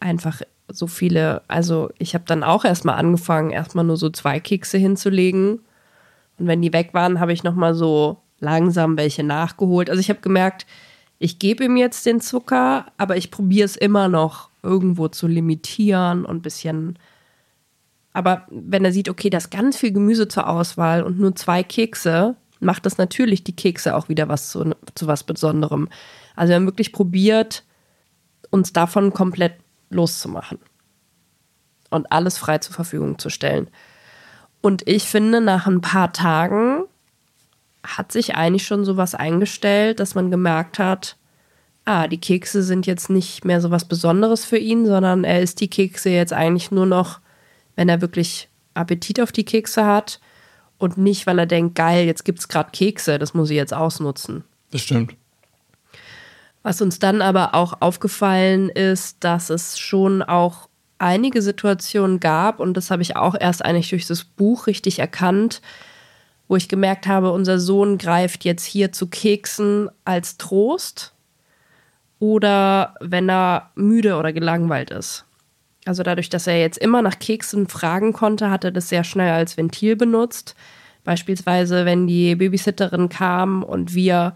Einfach so viele, also ich habe dann auch erstmal angefangen, erstmal nur so zwei Kekse hinzulegen. Und wenn die weg waren, habe ich nochmal so langsam welche nachgeholt. Also ich habe gemerkt, ich gebe ihm jetzt den Zucker, aber ich probiere es immer noch irgendwo zu limitieren und ein bisschen. Aber wenn er sieht, okay, da ist ganz viel Gemüse zur Auswahl und nur zwei Kekse, macht das natürlich die Kekse auch wieder was zu, zu was Besonderem. Also wir haben wirklich probiert, uns davon komplett loszumachen und alles frei zur Verfügung zu stellen. Und ich finde, nach ein paar Tagen hat sich eigentlich schon sowas eingestellt, dass man gemerkt hat, ah, die Kekse sind jetzt nicht mehr so was Besonderes für ihn, sondern er isst die Kekse jetzt eigentlich nur noch, wenn er wirklich Appetit auf die Kekse hat und nicht, weil er denkt, geil, jetzt gibt es gerade Kekse, das muss ich jetzt ausnutzen. Das stimmt. Was uns dann aber auch aufgefallen ist, dass es schon auch einige Situationen gab, und das habe ich auch erst eigentlich durch das Buch richtig erkannt, wo ich gemerkt habe, unser Sohn greift jetzt hier zu Keksen als Trost oder wenn er müde oder gelangweilt ist. Also dadurch, dass er jetzt immer nach Keksen fragen konnte, hat er das sehr schnell als Ventil benutzt. Beispielsweise, wenn die Babysitterin kam und wir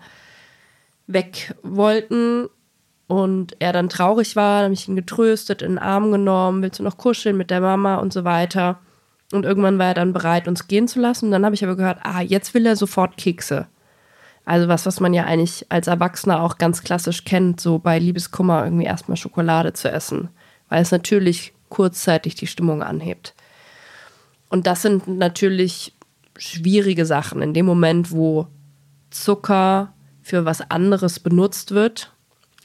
weg wollten und er dann traurig war, habe ich ihn getröstet, in den Arm genommen, willst du noch kuscheln mit der Mama und so weiter. Und irgendwann war er dann bereit, uns gehen zu lassen. Und dann habe ich aber gehört, ah, jetzt will er sofort Kekse. Also was, was man ja eigentlich als Erwachsener auch ganz klassisch kennt, so bei Liebeskummer irgendwie erstmal Schokolade zu essen, weil es natürlich kurzzeitig die Stimmung anhebt. Und das sind natürlich schwierige Sachen. In dem Moment, wo Zucker für was anderes benutzt wird,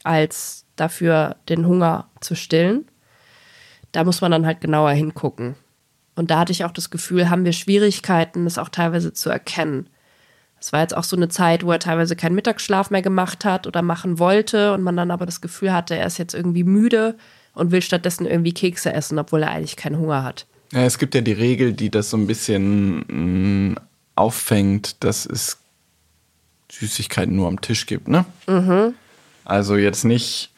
als dafür den Hunger zu stillen. Da muss man dann halt genauer hingucken. Und da hatte ich auch das Gefühl, haben wir Schwierigkeiten, das auch teilweise zu erkennen. Es war jetzt auch so eine Zeit, wo er teilweise keinen Mittagsschlaf mehr gemacht hat oder machen wollte und man dann aber das Gefühl hatte, er ist jetzt irgendwie müde und will stattdessen irgendwie Kekse essen, obwohl er eigentlich keinen Hunger hat. Ja, es gibt ja die Regel, die das so ein bisschen mh, mm, auffängt, dass es Süßigkeiten nur am Tisch gibt, ne? Mhm. Also jetzt nicht,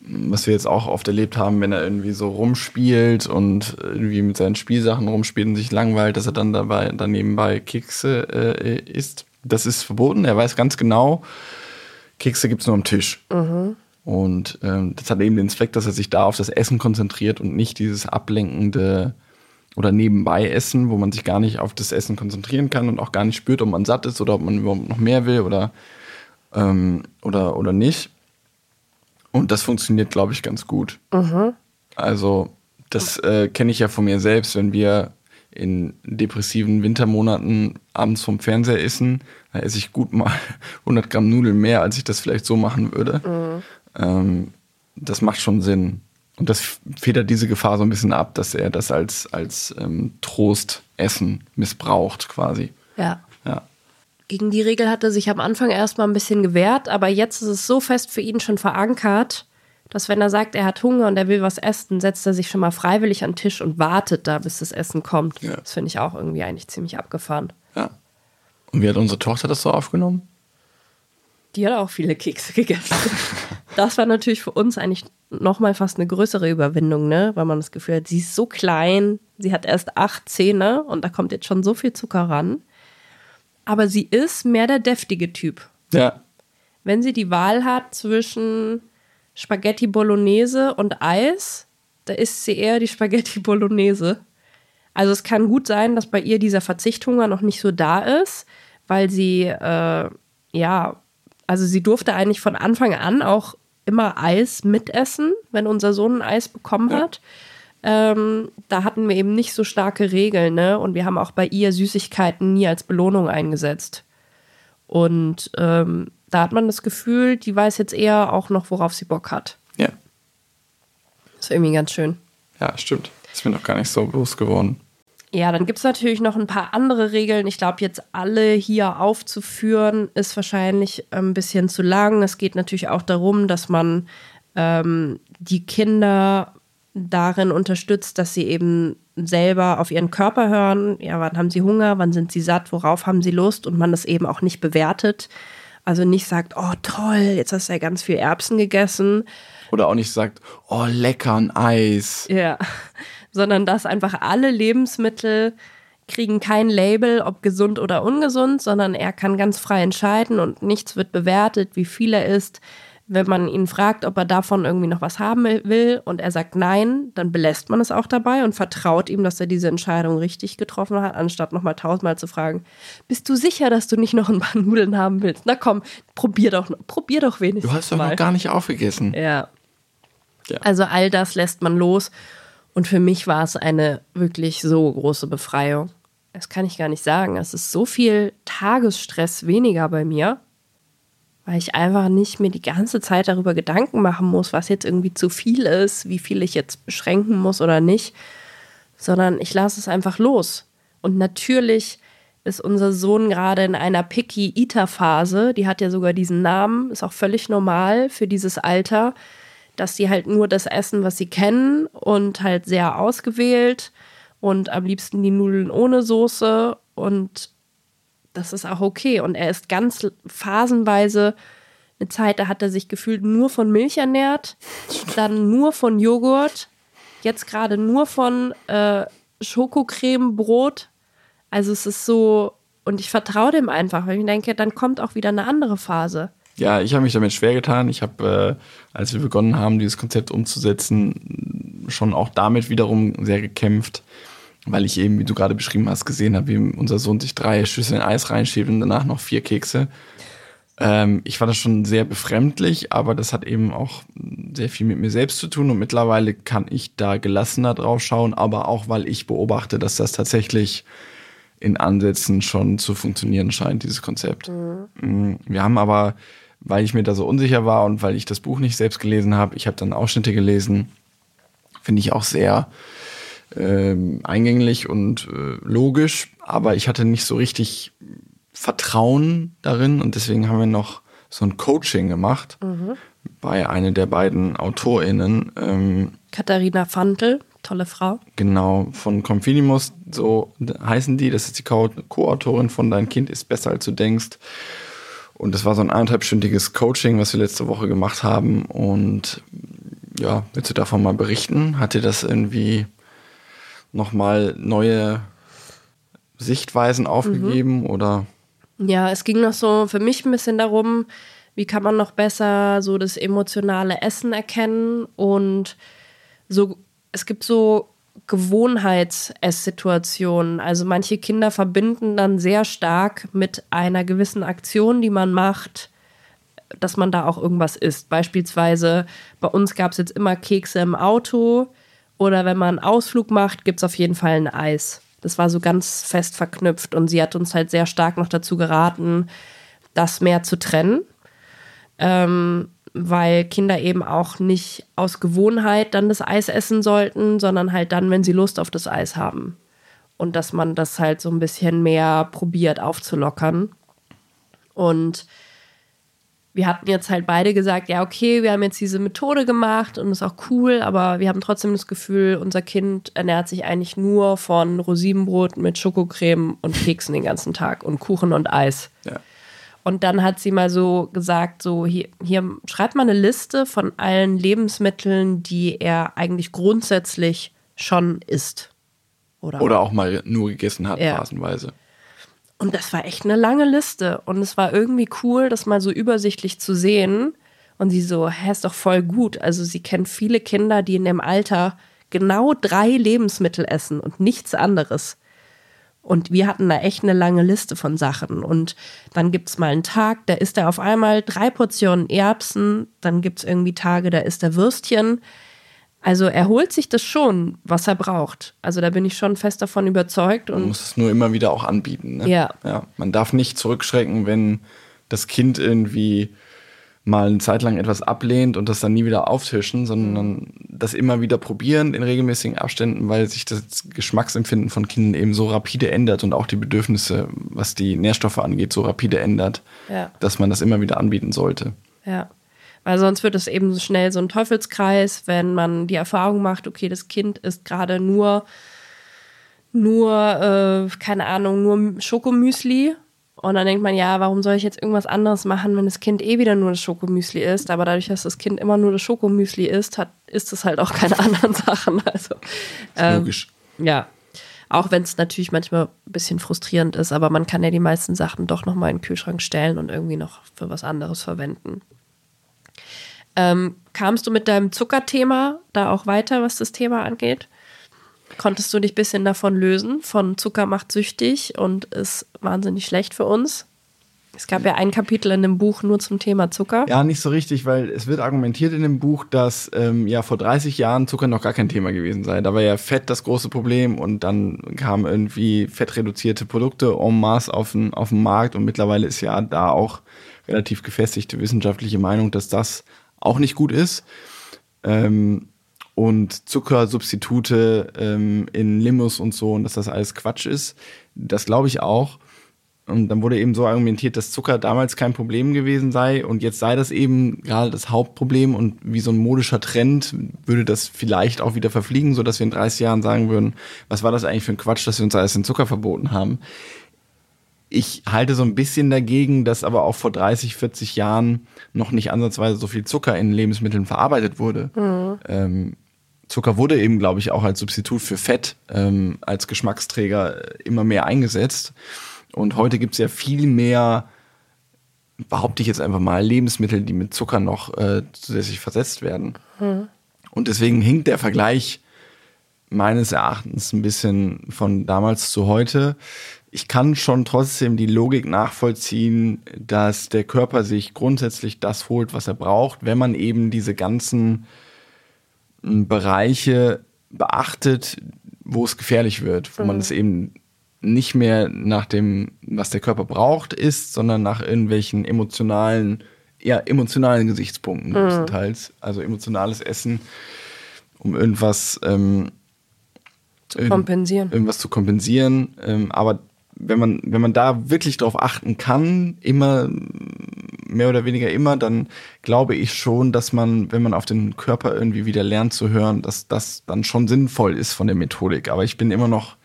was wir jetzt auch oft erlebt haben, wenn er irgendwie so rumspielt und irgendwie mit seinen Spielsachen rumspielt und sich langweilt, dass er dann dabei dann nebenbei Kekse äh, isst. Das ist verboten. Er weiß ganz genau, Kekse gibt es nur am Tisch. Mhm. Und ähm, das hat eben den Zweck, dass er sich da auf das Essen konzentriert und nicht dieses ablenkende oder nebenbei essen, wo man sich gar nicht auf das Essen konzentrieren kann und auch gar nicht spürt, ob man satt ist oder ob man überhaupt noch mehr will oder, ähm, oder, oder nicht. Und das funktioniert, glaube ich, ganz gut. Also, das äh, kenne ich ja von mir selbst, wenn wir in depressiven Wintermonaten abends vom Fernseher essen, da esse ich gut mal 100 Gramm Nudeln mehr, als ich das vielleicht so machen würde. Ähm, das macht schon Sinn. Und das federt diese Gefahr so ein bisschen ab, dass er das als, als ähm, Trostessen missbraucht, quasi. Ja. Ja. Gegen die Regel hat er sich am Anfang erstmal ein bisschen gewehrt, aber jetzt ist es so fest für ihn schon verankert, dass wenn er sagt, er hat Hunger und er will was essen, setzt er sich schon mal freiwillig an den Tisch und wartet da, bis das Essen kommt. Ja. Das finde ich auch irgendwie eigentlich ziemlich abgefahren. ja. Und wie hat unsere Tochter das so aufgenommen? Die hat auch viele Kekse gegessen. Das war natürlich für uns eigentlich nochmal fast eine größere Überwindung, ne? Weil man das Gefühl hat, sie ist so klein, sie hat erst acht Zähne und da kommt jetzt schon so viel Zucker ran. Aber sie ist mehr der deftige Typ. Ja. Wenn sie die Wahl hat zwischen Spaghetti Bolognese und Eis, da isst sie eher die Spaghetti Bolognese. Also es kann gut sein, dass bei ihr dieser Verzichthunger noch nicht so da ist, weil sie, äh, ja, also sie durfte eigentlich von Anfang an auch immer Eis mitessen, wenn unser Sohn ein Eis bekommen hat. Ähm, da hatten wir eben nicht so starke Regeln, ne? Und wir haben auch bei ihr Süßigkeiten nie als Belohnung eingesetzt. Und ähm, da hat man das Gefühl, die weiß jetzt eher auch noch, worauf sie Bock hat. Ja. Ist irgendwie ganz schön. Ja, stimmt. Ist mir noch gar nicht so bewusst geworden. Ja, dann gibt es natürlich noch ein paar andere Regeln. Ich glaube, jetzt alle hier aufzuführen, ist wahrscheinlich ein bisschen zu lang. Es geht natürlich auch darum, dass man ähm, die Kinder darin unterstützt, dass sie eben selber auf ihren Körper hören. Ja, wann haben sie Hunger, wann sind sie satt, worauf haben sie Lust und man das eben auch nicht bewertet. Also nicht sagt, oh toll, jetzt hast du ja ganz viel Erbsen gegessen, Oder auch nicht sagt, oh, lecker, ein Eis. Ja, sondern dass einfach alle Lebensmittel kriegen kein Label, ob gesund oder ungesund, sondern er kann ganz frei entscheiden und nichts wird bewertet, wie viel er isst. Wenn man ihn fragt, ob er davon irgendwie noch was haben will und er sagt nein, dann belässt man es auch dabei und vertraut ihm, dass er diese Entscheidung richtig getroffen hat, anstatt nochmal tausendmal zu fragen, bist du sicher, dass du nicht noch ein paar Nudeln haben willst? Na komm, probier doch, probier doch wenigstens Du hast doch mal. noch gar nicht aufgegessen. Ja. Ja. Also all das lässt man los. Und für mich war es eine wirklich so große Befreiung. Das kann ich gar nicht sagen. Es ist so viel Tagesstress weniger bei mir, weil ich einfach nicht mir die ganze Zeit darüber Gedanken machen muss, was jetzt irgendwie zu viel ist, wie viel ich jetzt beschränken muss oder nicht, sondern ich lasse es einfach los. Und natürlich ist unser Sohn gerade in einer Picky-Eater-Phase. Die hat ja sogar diesen Namen, ist auch völlig normal für dieses Alter, dass die halt nur das essen, was sie kennen und halt sehr ausgewählt und am liebsten die Nudeln ohne Soße und das ist auch okay. Und er ist ganz phasenweise eine Zeit, da hat er sich gefühlt nur von Milch ernährt, dann nur von Joghurt, jetzt gerade nur von äh, Schokocreme-Brot. Also es ist so, und ich vertraue dem einfach, weil ich denke, dann kommt auch wieder eine andere Phase. Ja, ich habe mich damit schwer getan. Ich habe, äh, als wir begonnen haben, dieses Konzept umzusetzen, schon auch damit wiederum sehr gekämpft, weil ich eben, wie du gerade beschrieben hast, gesehen habe, wie unser Sohn sich drei Schüsseln Eis reinschiebt und danach noch vier Kekse. Ähm, ich fand das schon sehr befremdlich, aber das hat eben auch sehr viel mit mir selbst zu tun und mittlerweile kann ich da gelassener drauf schauen, aber auch, weil ich beobachte, dass das tatsächlich in Ansätzen schon zu funktionieren scheint, dieses Konzept. Mhm. Wir haben aber, weil ich mir da so unsicher war und weil ich das Buch nicht selbst gelesen habe, ich habe dann Ausschnitte gelesen, finde ich auch sehr ähm, eingänglich und äh, logisch, aber ich hatte nicht so richtig Vertrauen darin und deswegen haben wir noch so ein Coaching gemacht bei einer der beiden AutorInnen, ähm, Katharina Fantel, tolle Frau. genau, von Confinimus, so heißen die, das ist die Co- Co-Autorin von Dein Kind ist besser als du denkst. Und das war so ein anderthalbstündiges Coaching, was wir letzte Woche gemacht haben. Und ja, willst du davon mal berichten? Hat dir das irgendwie nochmal neue Sichtweisen aufgegeben oder? Ja, es ging noch so für mich ein bisschen darum, wie kann man noch besser so das emotionale Essen erkennen und so, es gibt so Gewohnheits-Esssituationen. Also manche Kinder verbinden dann sehr stark mit einer gewissen Aktion, die man macht, dass man da auch irgendwas isst. Beispielsweise bei uns gab es jetzt immer Kekse im Auto oder wenn man einen Ausflug macht, gibt es auf jeden Fall ein Eis. Das war so ganz fest verknüpft und sie hat uns halt sehr stark noch dazu geraten, das mehr zu trennen. Ähm, weil Kinder eben auch nicht aus Gewohnheit dann das Eis essen sollten, sondern halt dann, wenn sie Lust auf das Eis haben. Und dass man das halt so ein bisschen mehr probiert aufzulockern. Und wir hatten jetzt halt beide gesagt, ja, okay, wir haben jetzt diese Methode gemacht und ist auch cool, aber wir haben trotzdem das Gefühl, unser Kind ernährt sich eigentlich nur von Rosinenbrot mit Schokocreme und Keksen den ganzen Tag und Kuchen und Eis. Ja. Und dann hat sie mal so gesagt, so hier, hier schreibt mal eine Liste von allen Lebensmitteln, die er eigentlich grundsätzlich schon isst. Oder, Oder auch mal nur gegessen hat, Ja. phasenweise. Und das war echt eine lange Liste. Und es war irgendwie cool, das mal so übersichtlich zu sehen. Und sie so, hä, ist doch voll gut. Also sie kennt viele Kinder, die in dem Alter genau drei Lebensmittel essen und nichts anderes. Und wir hatten da echt eine lange Liste von Sachen. Und dann gibt es mal einen Tag, da isst er auf einmal drei Portionen Erbsen. Dann gibt es irgendwie Tage, da isst er Würstchen. Also er holt sich das schon, was er braucht. Also da bin ich schon fest davon überzeugt. Man Und muss es nur immer wieder auch anbieten. Ne? Ja. ja. Man darf nicht zurückschrecken, wenn das Kind irgendwie mal eine Zeit lang etwas ablehnt und das dann nie wieder auftischen, sondern das immer wieder probieren in regelmäßigen Abständen, weil sich das Geschmacksempfinden von Kindern eben so rapide ändert und auch die Bedürfnisse, was die Nährstoffe angeht, so rapide ändert, Ja. dass man das immer wieder anbieten sollte. Ja. Weil sonst wird es eben so schnell so ein Teufelskreis, wenn man die Erfahrung macht, okay, das Kind isst gerade nur, nur, äh, keine Ahnung, nur Schokomüsli. Und dann denkt man, ja, warum soll ich jetzt irgendwas anderes machen, wenn das Kind eh wieder nur das Schokomüsli isst? Aber dadurch, dass das Kind immer nur das Schokomüsli isst, hat, isst es halt auch keine anderen Sachen. Also, ähm, Logisch. ja. Auch wenn es natürlich manchmal ein bisschen frustrierend ist, aber man kann ja die meisten Sachen doch nochmal in den Kühlschrank stellen und irgendwie noch für was anderes verwenden. Ähm, kamst du mit deinem Zuckerthema da auch weiter, was das Thema angeht? Konntest du dich ein bisschen davon lösen, von Zucker macht süchtig und ist wahnsinnig schlecht für uns? Es gab ja ein Kapitel in dem Buch nur zum Thema Zucker. Ja, nicht so richtig, weil es wird argumentiert in dem Buch, dass ähm, ja vor 30 Jahren Zucker noch gar kein Thema gewesen sei. Da war ja Fett das große Problem und dann kamen irgendwie fettreduzierte Produkte en masse auf den, auf den Markt und mittlerweile ist ja da auch relativ gefestigte wissenschaftliche Meinung, dass das auch nicht gut ist. Ähm, und Zuckersubstitute ähm, in Limos und so und dass das alles Quatsch ist. Das glaube ich auch. Und dann wurde eben so argumentiert, dass Zucker damals kein Problem gewesen sei und jetzt sei das eben gerade das Hauptproblem und wie so ein modischer Trend würde das vielleicht auch wieder verfliegen, so dass wir in 30 Jahren sagen würden, was war das eigentlich für ein Quatsch, dass wir uns alles den Zucker verboten haben. Ich halte so ein bisschen dagegen, dass aber auch vor 30, 40 Jahren noch nicht ansatzweise so viel Zucker in Lebensmitteln verarbeitet wurde. Ähm, Zucker wurde eben, glaube ich, auch als Substitut für Fett, ähm, als Geschmacksträger äh, immer mehr eingesetzt. Und heute gibt es ja viel mehr, behaupte ich jetzt einfach mal, Lebensmittel, die mit Zucker noch äh, zusätzlich versetzt werden. Und deswegen hinkt der Vergleich meines Erachtens ein bisschen von damals zu heute. Ich kann schon trotzdem die Logik nachvollziehen, dass der Körper sich grundsätzlich das holt, was er braucht, wenn man eben diese ganzen Bereiche beachtet, wo es gefährlich wird, wo man es eben nicht mehr nach dem, was der Körper braucht, isst, sondern nach irgendwelchen emotionalen, ja, emotionalen Gesichtspunkten größtenteils. Also emotionales Essen, um irgendwas ähm, Zu kompensieren. irgendwas zu kompensieren. Ähm, aber wenn man, wenn man da wirklich drauf achten kann, immer, mehr oder weniger immer, dann glaube ich schon, dass man, wenn man auf den Körper irgendwie wieder lernt zu hören, dass das dann schon sinnvoll ist von der Methodik. Aber ich bin immer noch,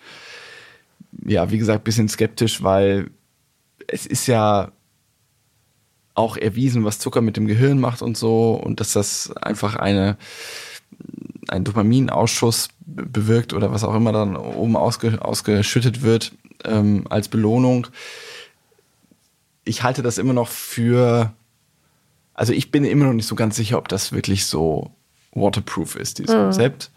ja, wie gesagt, bisschen skeptisch, weil es ist ja auch erwiesen, was Zucker mit dem Gehirn macht und so und dass das einfach eine ein Dopaminausschuss be- bewirkt oder was auch immer dann oben ausge, ausgeschüttet wird ähm, als Belohnung. Ich halte das immer noch für, also ich bin immer noch nicht so ganz sicher, ob das wirklich so waterproof ist, dieses Konzept.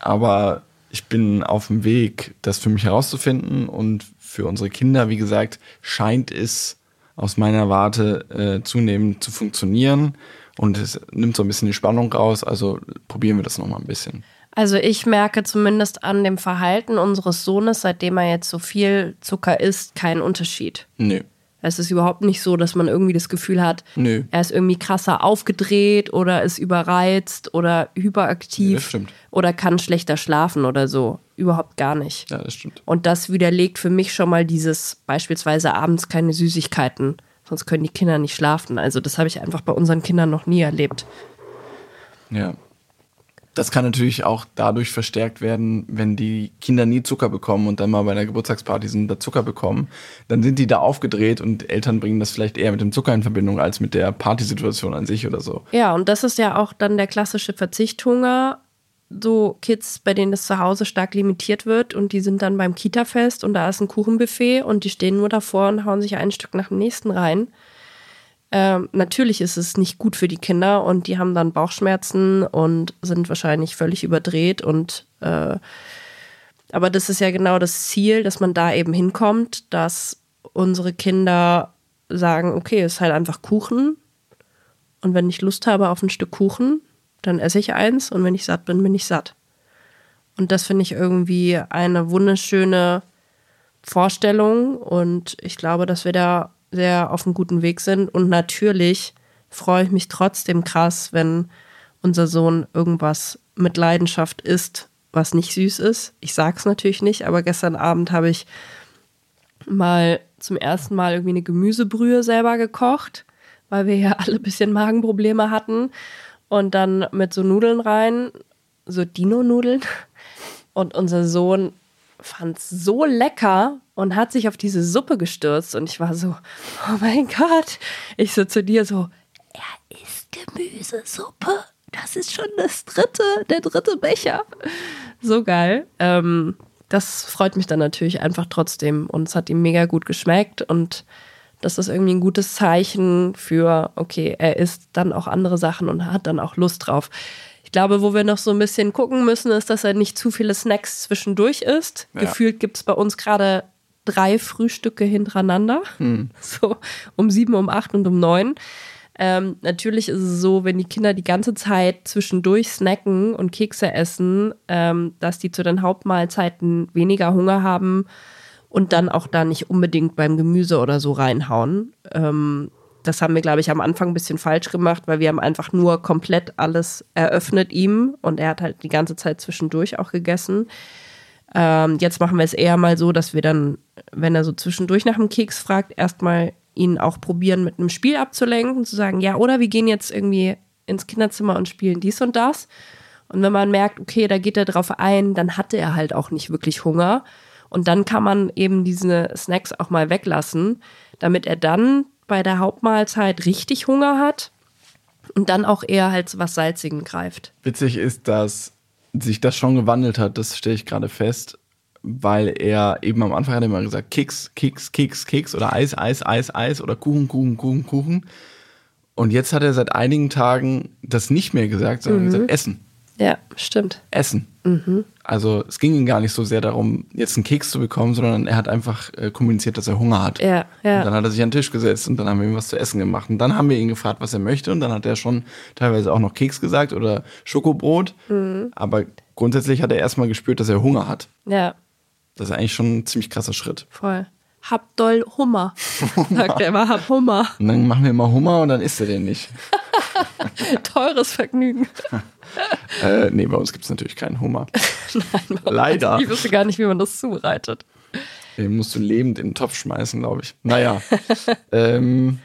Aber ich bin auf dem Weg, das für mich herauszufinden und für unsere Kinder, wie gesagt, scheint es aus meiner Warte äh, zunehmend zu funktionieren und es nimmt so ein bisschen die Spannung raus. Also probieren wir das nochmal ein bisschen. Also ich merke zumindest an dem Verhalten unseres Sohnes, seitdem er jetzt so viel Zucker isst, keinen Unterschied. Nö. Es ist überhaupt nicht so, dass man irgendwie das Gefühl hat, Nö. er ist irgendwie krasser aufgedreht oder ist überreizt oder hyperaktiv Ja, oder kann schlechter schlafen oder so. Überhaupt gar nicht. Ja, das stimmt. Und das widerlegt für mich schon mal dieses beispielsweise abends keine Süßigkeiten, sonst können die Kinder nicht schlafen. Also das habe ich einfach bei unseren Kindern noch nie erlebt. Ja. Das kann natürlich auch dadurch verstärkt werden, wenn die Kinder nie Zucker bekommen und dann mal bei einer Geburtstagsparty sind, da Zucker bekommen. Dann sind die da aufgedreht und Eltern bringen das vielleicht eher mit dem Zucker in Verbindung als mit der Partysituation an sich oder so. Ja, und das ist ja auch dann der klassische Verzichthunger. So Kids, bei denen das zu Hause stark limitiert wird und die sind dann beim Kita-Fest und da ist ein Kuchenbuffet und die stehen nur davor und hauen sich ein Stück nach dem nächsten rein. Ähm, natürlich ist es nicht gut für die Kinder und die haben dann Bauchschmerzen und sind wahrscheinlich völlig überdreht und äh, aber das ist ja genau das Ziel, dass man da eben hinkommt, dass unsere Kinder sagen, okay, es ist halt einfach Kuchen und wenn ich Lust habe auf ein Stück Kuchen, dann esse ich eins und wenn ich satt bin, bin ich satt. Und das finde ich irgendwie eine wunderschöne Vorstellung und ich glaube, dass wir da sehr auf einem guten Weg sind. Und natürlich freue ich mich trotzdem krass, wenn unser Sohn irgendwas mit Leidenschaft isst, was nicht süß ist. Ich sag's natürlich nicht, aber gestern Abend habe ich mal zum ersten Mal irgendwie eine Gemüsebrühe selber gekocht, weil wir ja alle ein bisschen Magenprobleme hatten. Und dann mit so Nudeln rein, so Dino-Nudeln. Und unser Sohn fand es so lecker und hat sich auf diese Suppe gestürzt. Und ich war so, oh mein Gott. Ich so zu dir so, er isst Gemüsesuppe. Das ist schon das dritte, der dritte Becher. So geil. Ähm, das freut mich dann natürlich einfach trotzdem. Und es hat ihm mega gut geschmeckt. Und das ist irgendwie ein gutes Zeichen für, okay, er isst dann auch andere Sachen und hat dann auch Lust drauf. Ich glaube, wo wir noch so ein bisschen gucken müssen, ist, dass er nicht zu viele Snacks zwischendurch isst. Ja. Gefühlt gibt es bei uns gerade drei Frühstücke hintereinander. So um sieben, um acht und um neun. Ähm, natürlich ist es so, wenn die Kinder die ganze Zeit zwischendurch snacken und Kekse essen, ähm, dass die zu den Hauptmahlzeiten weniger Hunger haben und dann auch da nicht unbedingt beim Gemüse oder so reinhauen. Ähm, das haben wir, glaube ich, am Anfang ein bisschen falsch gemacht, weil wir haben einfach nur komplett alles eröffnet ihm und er hat halt die ganze Zeit zwischendurch auch gegessen. Ähm, jetzt machen wir es eher mal so, dass wir dann, wenn er so zwischendurch nach dem Keks fragt, erstmal ihn auch probieren, mit einem Spiel abzulenken, zu sagen, ja, oder wir gehen jetzt irgendwie ins Kinderzimmer und spielen dies und das. Und wenn man merkt, okay, da geht er drauf ein, dann hatte er halt auch nicht wirklich Hunger. Und dann kann man eben diese Snacks auch mal weglassen, damit er dann bei der Hauptmahlzeit richtig Hunger hat und dann auch eher halt zu was Salzigen greift. Witzig ist, dass sich das schon gewandelt hat, das stelle ich gerade fest, weil er eben am Anfang hat er immer gesagt, Keks, Keks, Keks, Keks oder Eis, Eis, Eis, Eis oder Kuchen, Kuchen, Kuchen, Kuchen. Und jetzt hat er seit einigen Tagen das nicht mehr gesagt, sondern gesagt, Essen, Ja, stimmt. Essen. Also es ging ihm gar nicht so sehr darum, jetzt einen Keks zu bekommen, sondern er hat einfach äh, kommuniziert, dass er Hunger hat. Ja, ja. Und dann hat er sich an den Tisch gesetzt und dann haben wir ihm was zu essen gemacht. Und dann haben wir ihn gefragt, was er möchte. Und dann hat er schon teilweise auch noch Keks gesagt oder Schokobrot. Mhm. Aber grundsätzlich hat er erstmal gespürt, dass er Hunger hat. Ja, Das ist eigentlich schon ein ziemlich krasser Schritt. voll. Hab doll Hummer, sagt er immer, hab Hummer. Und dann machen wir mal Hummer und dann isst er den nicht. Teures Vergnügen. äh, nee, bei uns gibt es natürlich keinen Hummer. Leider. Ich wüsste gar nicht, wie man das zubereitet. Den musst du lebend in den Topf schmeißen, glaube ich. Naja. ähm,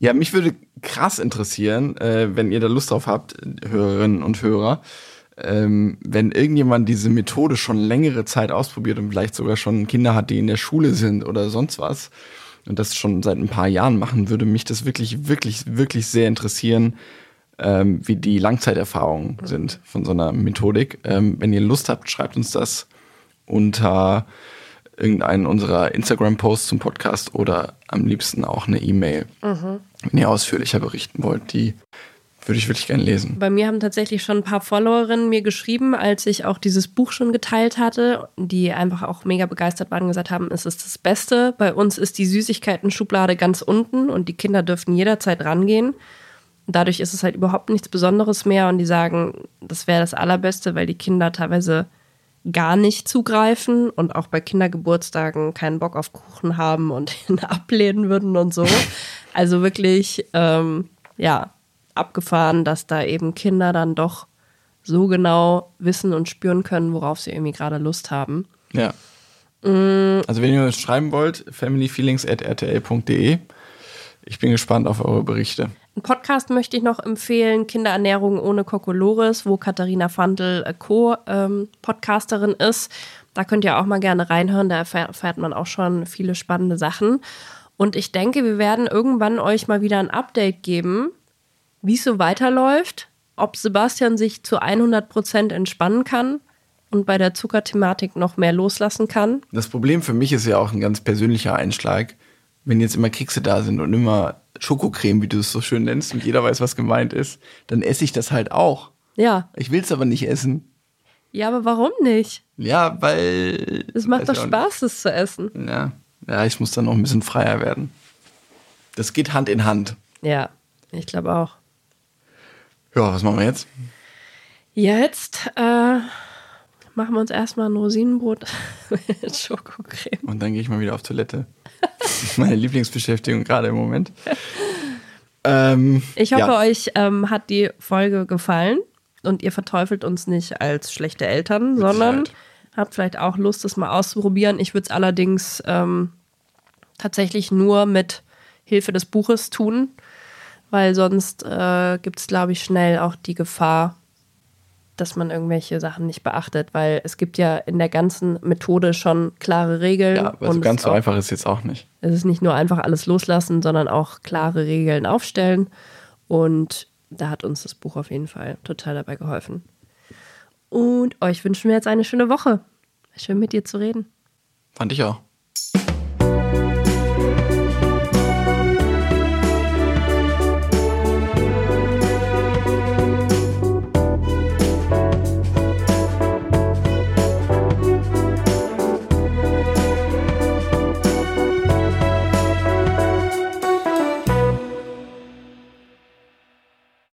ja, mich würde krass interessieren, äh, wenn ihr da Lust drauf habt, Hörerinnen und Hörer, ähm, wenn irgendjemand diese Methode schon längere Zeit ausprobiert und vielleicht sogar schon Kinder hat, die in der Schule sind oder sonst was und das schon seit ein paar Jahren machen, würde mich das wirklich, wirklich, wirklich sehr interessieren, ähm, wie die Langzeiterfahrungen sind von so einer Methodik. Ähm, wenn ihr Lust habt, schreibt uns das unter irgendeinen unserer Instagram-Posts zum Podcast oder am liebsten auch eine E-Mail, wenn ihr ausführlicher berichten wollt. Die Würde ich wirklich gerne lesen. Bei mir haben tatsächlich schon ein paar Followerinnen mir geschrieben, als ich auch dieses Buch schon geteilt hatte, die einfach auch mega begeistert waren und gesagt haben, es ist das Beste. Bei uns ist die Süßigkeiten-Schublade ganz unten und die Kinder dürften jederzeit rangehen. Dadurch ist es halt überhaupt nichts Besonderes mehr und die sagen, das wäre das Allerbeste, weil die Kinder teilweise gar nicht zugreifen und auch bei Kindergeburtstagen keinen Bock auf Kuchen haben und ihn ablehnen würden und so. Also wirklich, ähm, ja, abgefahren, dass da eben Kinder dann doch so genau wissen und spüren können, worauf sie irgendwie gerade Lust haben. Ja. Mm. Also wenn ihr uns schreiben wollt, familyfeelings.rtl.de. Ich bin gespannt auf eure Berichte. Ein Podcast möchte ich noch empfehlen, Kinderernährung ohne Kokolores, wo Katharina Fandl äh, Co-Podcasterin ähm, ist. Da könnt ihr auch mal gerne reinhören, da erfährt man auch schon viele spannende Sachen. Und ich denke, wir werden irgendwann euch mal wieder ein Update geben, wie es so weiterläuft, ob Sebastian sich zu 100 Prozent entspannen kann und bei der Zuckerthematik noch mehr loslassen kann. Das Problem für mich ist ja auch ein ganz persönlicher Einschlag. Wenn jetzt immer Kekse da sind und immer Schokocreme, wie du es so schön nennst, und jeder weiß, was gemeint ist, dann esse ich das halt auch. Ja. Ich will es aber nicht essen. Ja, aber warum nicht? Ja, weil. Es macht doch Spaß, es zu essen. Ja. ja, ich muss dann noch ein bisschen freier werden. Das geht Hand in Hand. Ja, ich glaube auch. Ja, was machen wir jetzt? Jetzt äh, machen wir uns erstmal ein Rosinenbrot mit Schokocreme. Und dann gehe ich mal wieder auf Toilette. Das ist meine Lieblingsbeschäftigung gerade im Moment. Ähm, ich hoffe, ja. euch ähm, hat die Folge gefallen und ihr verteufelt uns nicht als schlechte Eltern, mit sondern Zeit. habt vielleicht auch Lust, das mal auszuprobieren. Ich würde es allerdings ähm, tatsächlich nur mit Hilfe des Buches tun, weil sonst äh, gibt es, glaube ich, schnell auch die Gefahr, dass man irgendwelche Sachen nicht beachtet, weil es gibt ja in der ganzen Methode schon klare Regeln. Ja, also ganz so auch, einfach ist jetzt auch nicht. Es ist nicht nur einfach alles loslassen, sondern auch klare Regeln aufstellen. Und da hat uns das Buch auf jeden Fall total dabei geholfen. Und euch wünschen wir jetzt eine schöne Woche. Schön mit dir zu reden. Fand ich auch.